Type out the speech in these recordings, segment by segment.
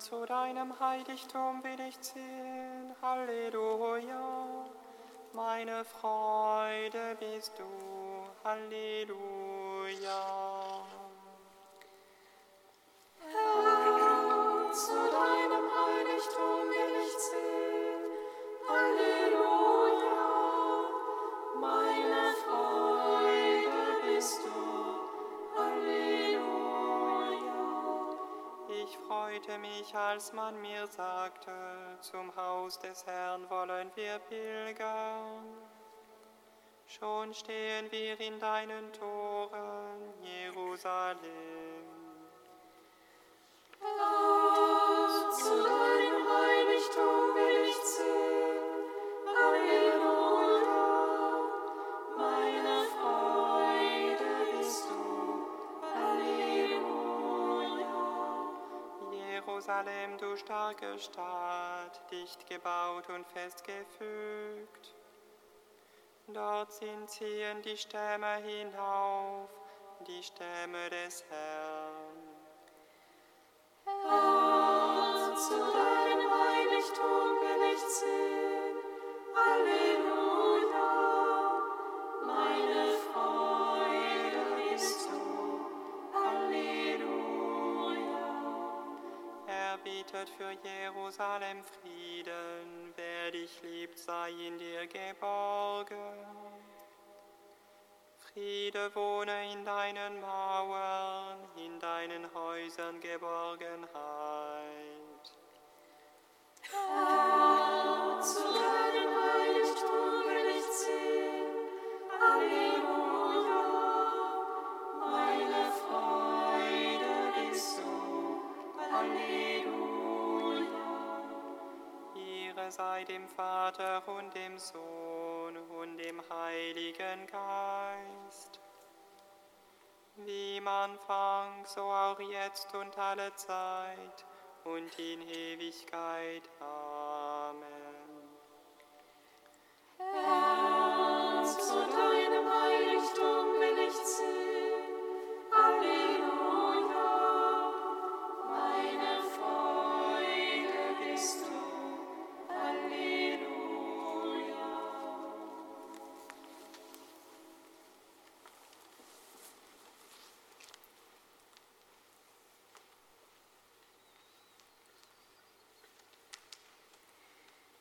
Zu deinem Heiligtum will ich ziehen, Halleluja. Meine Freude bist du, Halleluja. Haus des Herrn wollen wir pilgern. Schon stehen wir in deinen Toren, Jerusalem. Herr, zu deinem Heiligtum will ich ziehen, Halleluja. Meine Freude bist du, Halleluja. Jerusalem, du starke Stadt, dicht gebaut und festgefügt. Dort sind ziehen die Stämme hinauf, die Stämme des Herrn. Geborgen. Friede wohne in deinen Mauern, in deinen Häusern Geborgenheit. Herr, zu deinem Heiligtum will ich ziehen, Halleluja. Meine Freude bist du, Halleluja. Ehre sei dem Vater und dem Sohn Heiligen Geist. Wie im Anfang, so auch jetzt und alle Zeit und in Ewigkeit. Amen.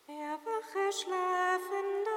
Erwache, Schlafender,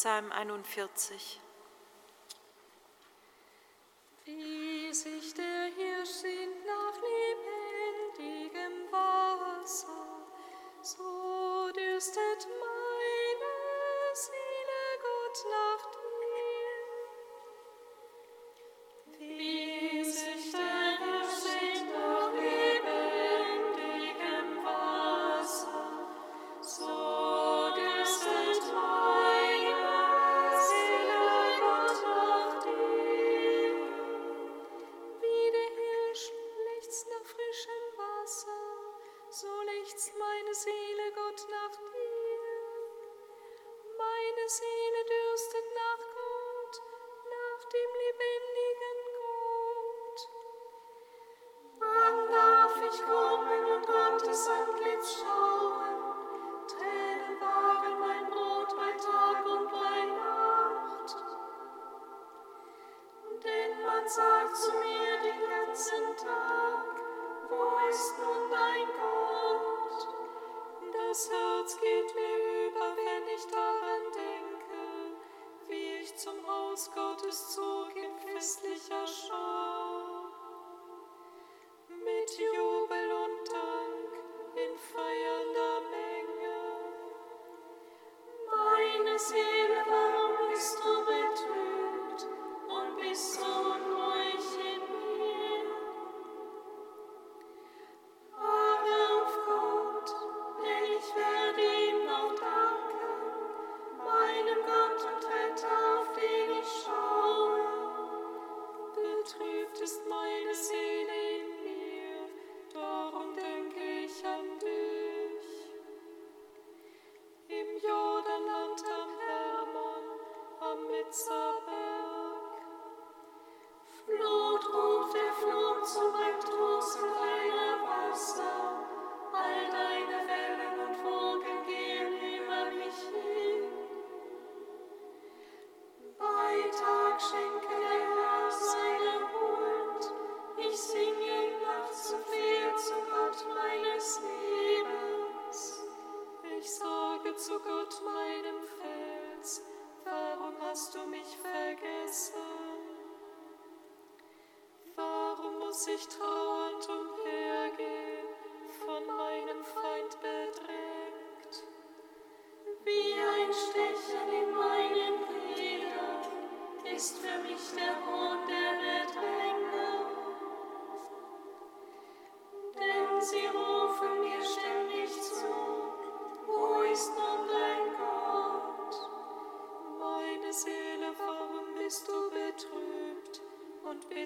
Psalm 41. Wie sich der Hirsch sehnt nach lebendigem Wasser, so dürstet meine Seele Gott nach dir. Gottes Zug in festlicher Schau.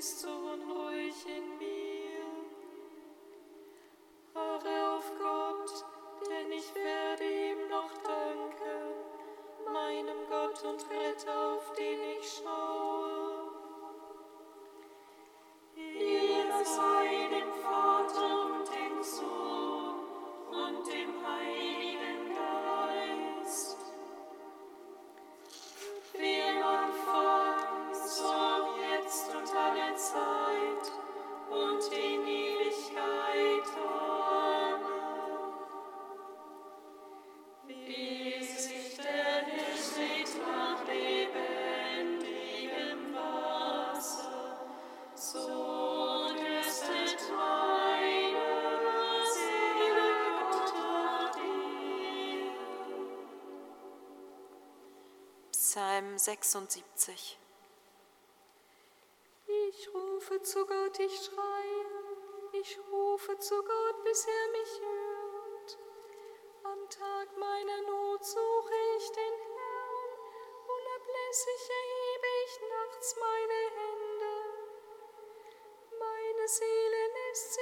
So. Psalm 76. Ich rufe zu Gott, ich schreie, ich rufe zu Gott, bis er mich hört. Am Tag meiner Not suche ich den Herrn, unablässig erhebe ich nachts meine Hände. Meine Seele lässt sich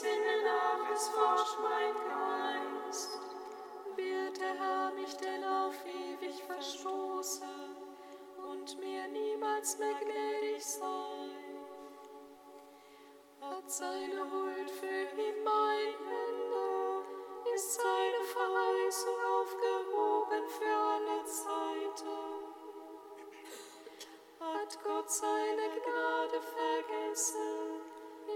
Sinne nach, es forscht mein Geist. Wird der Herr mich denn auf ewig verstoßen und mir niemals mehr gnädig sein? Hat seine Huld für ihn mein Ende, ist seine Verheißung aufgehoben für alle Zeiten. Hat Gott seine Gnade vergessen.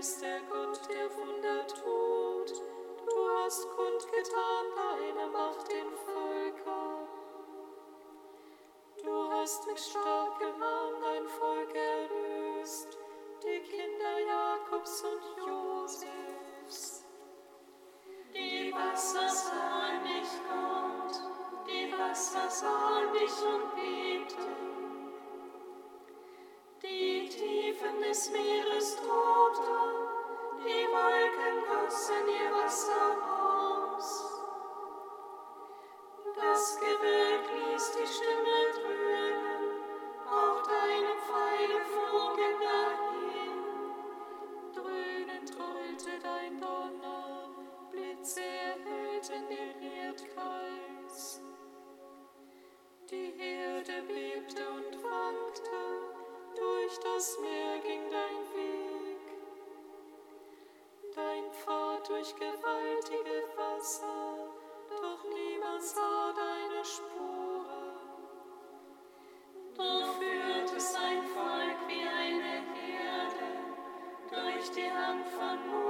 bist der Gott, der Wunder tut. Du hast kundgetan deine Macht den Völkern. Du hast mit Stolz durch gewaltige Wasser, doch niemand sah deine Spuren. Du führtest ein Volk wie eine Herde durch die Hand von Mut.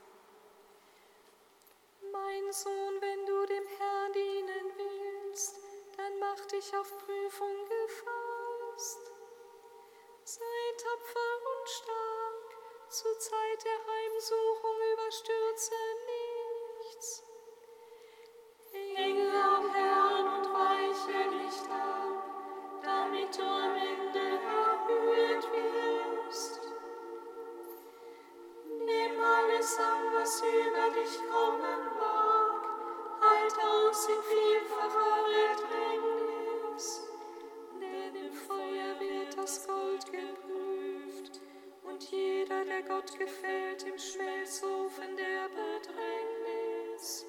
denn im Feuer wird das Gold geprüft, und jeder, der Gott gefällt, im Schmelzofen der Bedrängnis.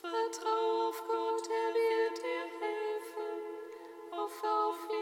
Vertrau auf Gott, er wird dir helfen, auf auf ihn.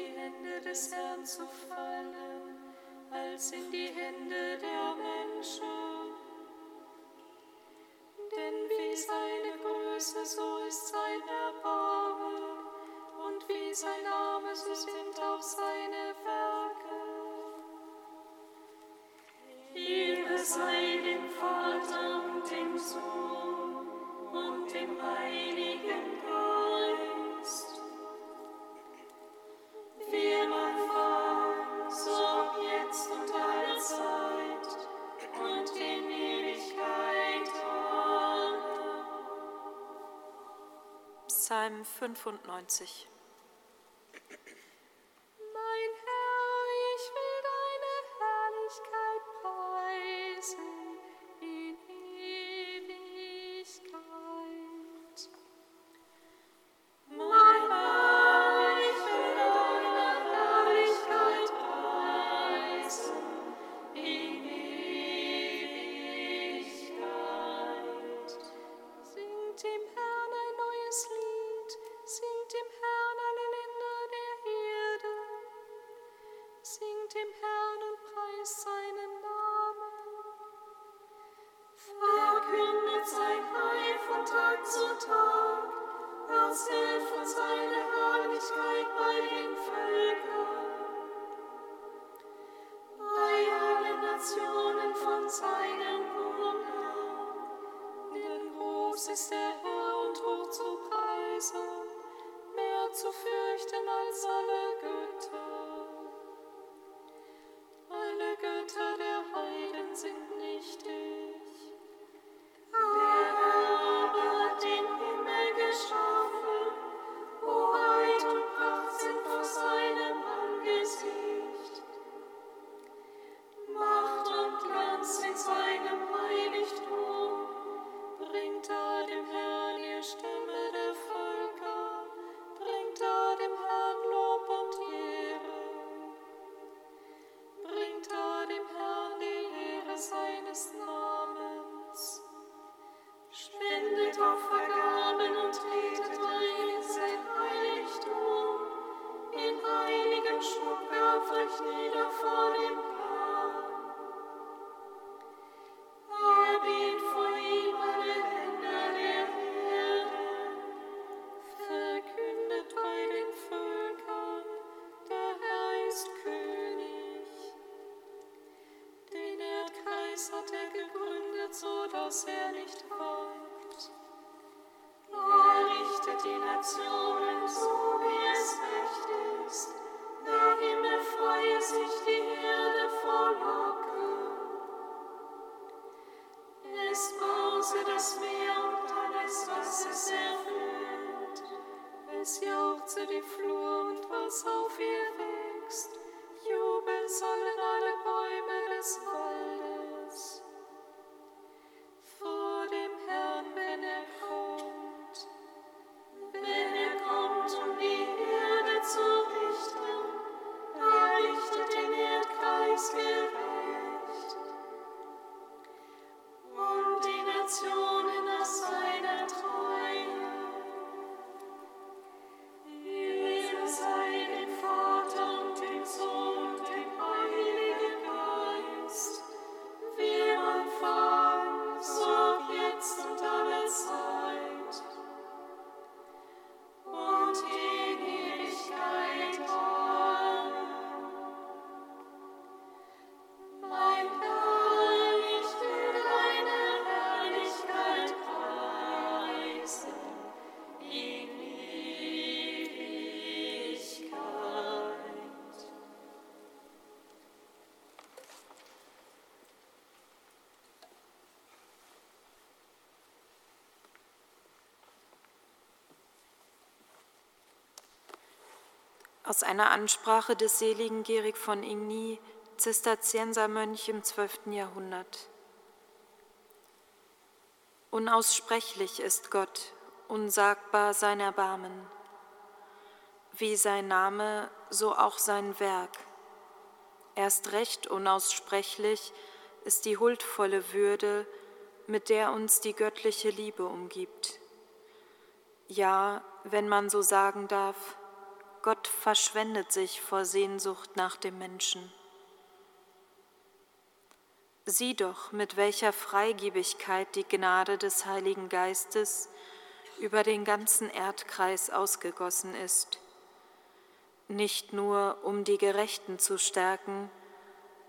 des Herrn zu fallen, als in die Hände der Menschen. Denn wie seine Größe, so ist sein Erbarmen, und wie sein Name, so sind auch seine Werke. Ehre sei dem Vater und dem Sohn und dem Heiligen Psalm 95. Richtet als alle Götter. aus einer Ansprache des seligen Gerig von Igny, Zisterziensermönch im 12. Jahrhundert. Unaussprechlich ist Gott, unsagbar sein Erbarmen. Wie sein Name, so auch sein Werk. Erst recht unaussprechlich ist die huldvolle Würde, mit der uns die göttliche Liebe umgibt. Ja, wenn man so sagen darf, verschwendet sich vor Sehnsucht nach dem Menschen. Sieh doch, mit welcher Freigebigkeit die Gnade des Heiligen Geistes über den ganzen Erdkreis ausgegossen ist, nicht nur um die Gerechten zu stärken,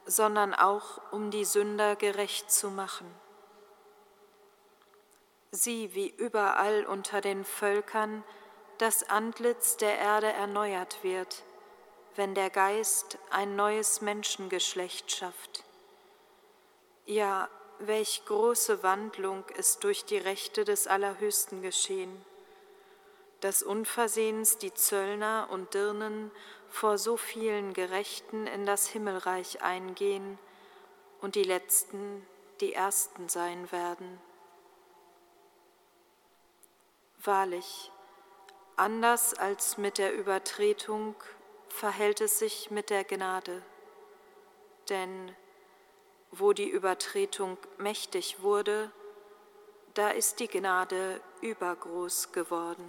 sondern auch um die Sünder gerecht zu machen. Sieh, wie überall unter den Völkern das Antlitz der Erde erneuert wird, wenn der Geist ein neues Menschengeschlecht schafft. Ja, welch große Wandlung ist durch die Rechte des Allerhöchsten geschehen, dass unversehens die Zöllner und Dirnen vor so vielen Gerechten in das Himmelreich eingehen und die Letzten die Ersten sein werden. Wahrlich, anders als mit der Übertretung verhält es sich mit der Gnade, denn wo die Übertretung mächtig wurde, da ist die Gnade übergroß geworden.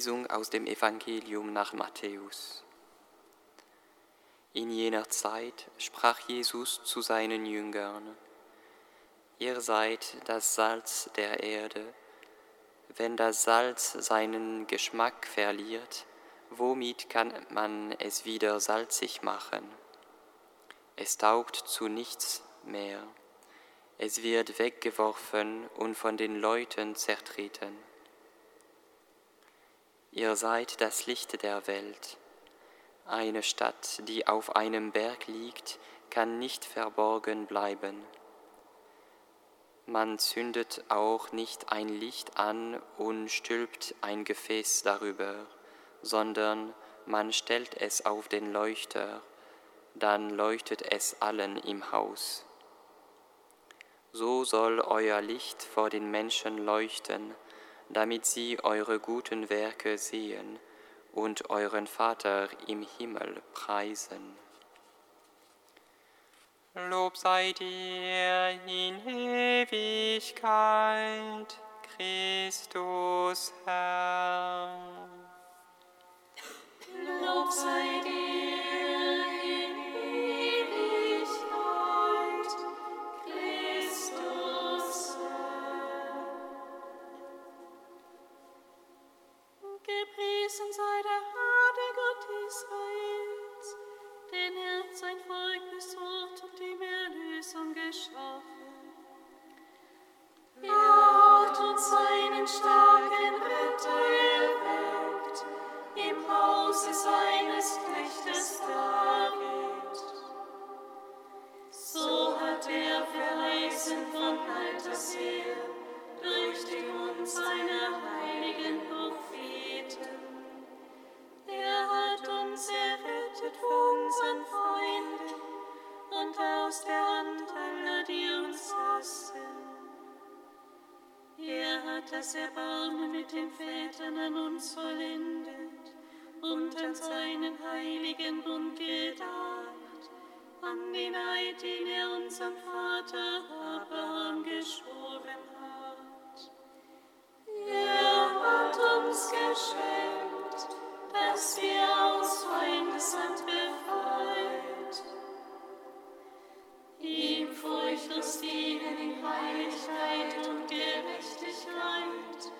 Lesung aus dem Evangelium nach Matthäus. In jener Zeit sprach Jesus zu seinen Jüngern, Ihr seid das Salz der Erde. Wenn das Salz seinen Geschmack verliert, womit kann man es wieder salzig machen? Es taugt zu nichts mehr. Es wird weggeworfen und von den Leuten zertreten. Ihr seid das Licht der Welt. Eine Stadt, die auf einem Berg liegt, kann nicht verborgen bleiben. Man zündet auch nicht ein Licht an und stülpt ein Gefäß darüber, sondern man stellt es auf den Leuchter, dann leuchtet es allen im Haus. So soll euer Licht vor den Menschen leuchten, damit sie eure guten Werke sehen und euren Vater im Himmel preisen. Lob sei dir in Ewigkeit, Christus Herr. Lob sei Den Vätern an uns vollendet und an seinen heiligen Bund gedacht, an den Eid, den er unserem Vater Abraham geschworen hat. Er hat uns geschenkt, dass wir aus Feindeshand befreit, ihm furchtlos dienen in Heiligkeit und Gerechtigkeit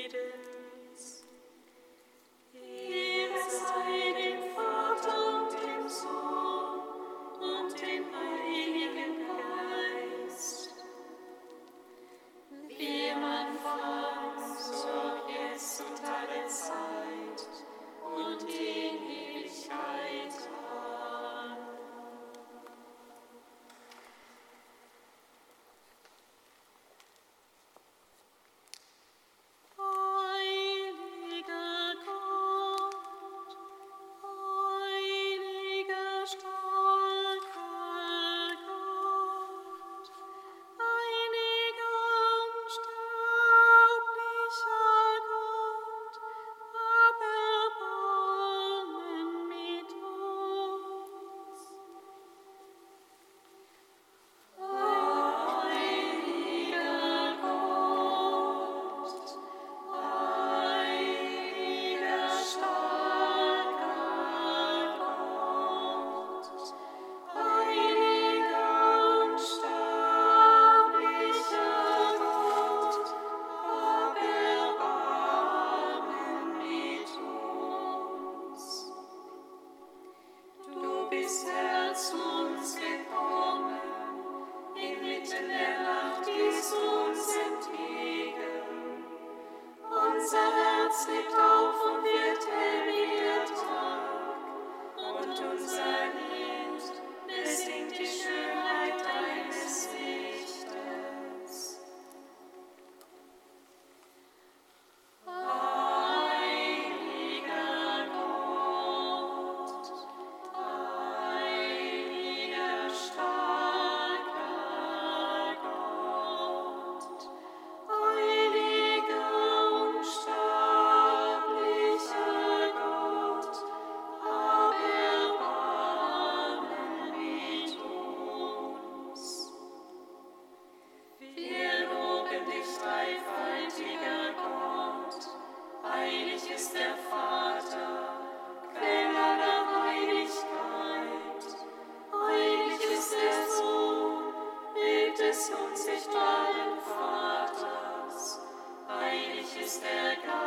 Vor is the God.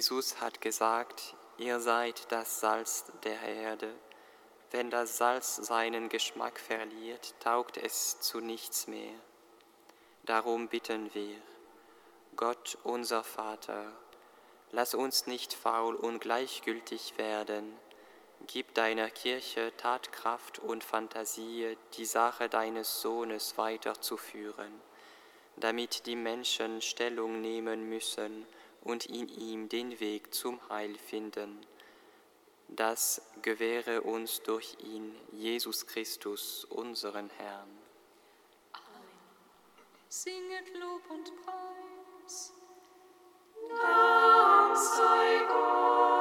Jesus hat gesagt, ihr seid das Salz der Erde. Wenn das Salz seinen Geschmack verliert, taugt es zu nichts mehr. Darum bitten wir, Gott unser Vater, lass uns nicht faul und gleichgültig werden. Gib deiner Kirche Tatkraft und Fantasie, die Sache deines Sohnes weiterzuführen, damit die Menschen Stellung nehmen müssen und in ihm den Weg zum Heil finden. Das gewähre uns durch ihn, Jesus Christus, unseren Herrn. Amen. Singet Lob und Preis. Dank sei Gott.